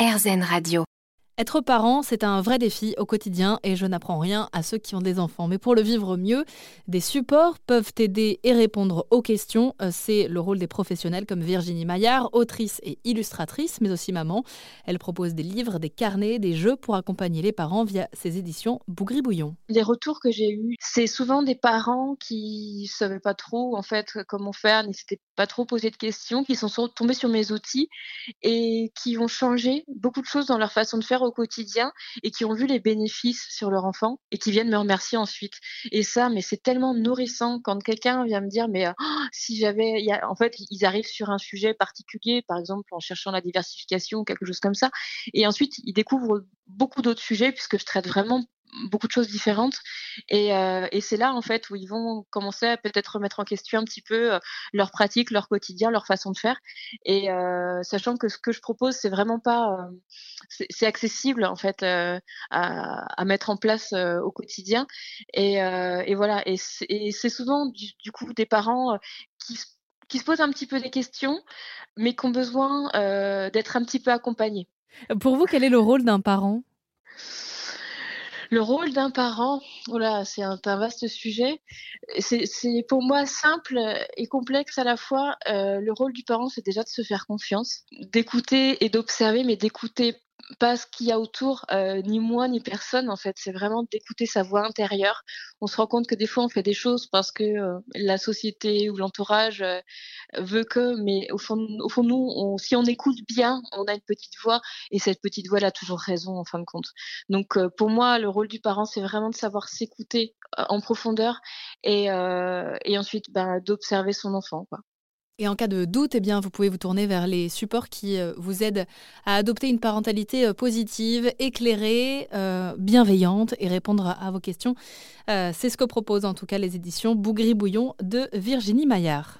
RZN Radio. Être parent, c'est un vrai défi au quotidien et je n'apprends rien à ceux qui ont des enfants. Mais pour le vivre mieux, des supports peuvent aider et répondre aux questions. Euh, c'est le rôle des professionnels comme Virginie Maillard, autrice et illustratrice, mais aussi maman. Elle propose des livres, des carnets, des jeux pour accompagner les parents via ses éditions Bougri Bouillon. Les retours que j'ai eus, c'est souvent des parents qui ne savaient pas trop en fait comment faire, s'étaient pas trop posé de questions, qui sont tombés sur mes outils et qui ont changé beaucoup de choses dans leur façon de faire quotidien et qui ont vu les bénéfices sur leur enfant et qui viennent me remercier ensuite. Et ça, mais c'est tellement nourrissant quand quelqu'un vient me dire, mais oh, si j'avais, en fait, ils arrivent sur un sujet particulier, par exemple en cherchant la diversification ou quelque chose comme ça, et ensuite ils découvrent beaucoup d'autres sujets puisque je traite vraiment beaucoup de choses différentes. Et, euh, et c'est là, en fait, où ils vont commencer à peut-être remettre en question un petit peu euh, leur pratique, leur quotidien, leur façon de faire. Et euh, sachant que ce que je propose, c'est vraiment pas. C'est accessible, en fait, à, mettre en place au quotidien. Et, voilà. Et c'est souvent, du, coup, des parents qui se posent un petit peu des questions, mais qui ont besoin d'être un petit peu accompagnés. Pour vous, quel est le rôle d'un parent? Le rôle d'un parent, voilà, c'est un, vaste sujet. C'est pour moi simple et complexe à la fois. Euh, le rôle du parent, c'est déjà de se faire confiance, d'écouter et d'observer, mais d'écouter pas ce qu'il y a autour, euh, ni moi ni personne en fait. C'est vraiment d'écouter sa voix intérieure. On se rend compte que des fois on fait des choses parce que euh, la société ou l'entourage euh, veut que, mais au fond, au fond nous, si on écoute bien, on a une petite voix et cette petite voix elle a toujours raison en fin de compte. Donc pour moi, le rôle du parent, c'est vraiment de savoir s'écouter en profondeur et, et ensuite ben, d'observer son enfant. Et en cas de doute, eh bien, vous pouvez vous tourner vers les supports qui euh, vous aident à adopter une parentalité euh, positive, éclairée, euh, bienveillante et répondre à, vos questions. C'est ce que proposent en tout cas les éditions Bougri Bouillon de Virginie Maillard.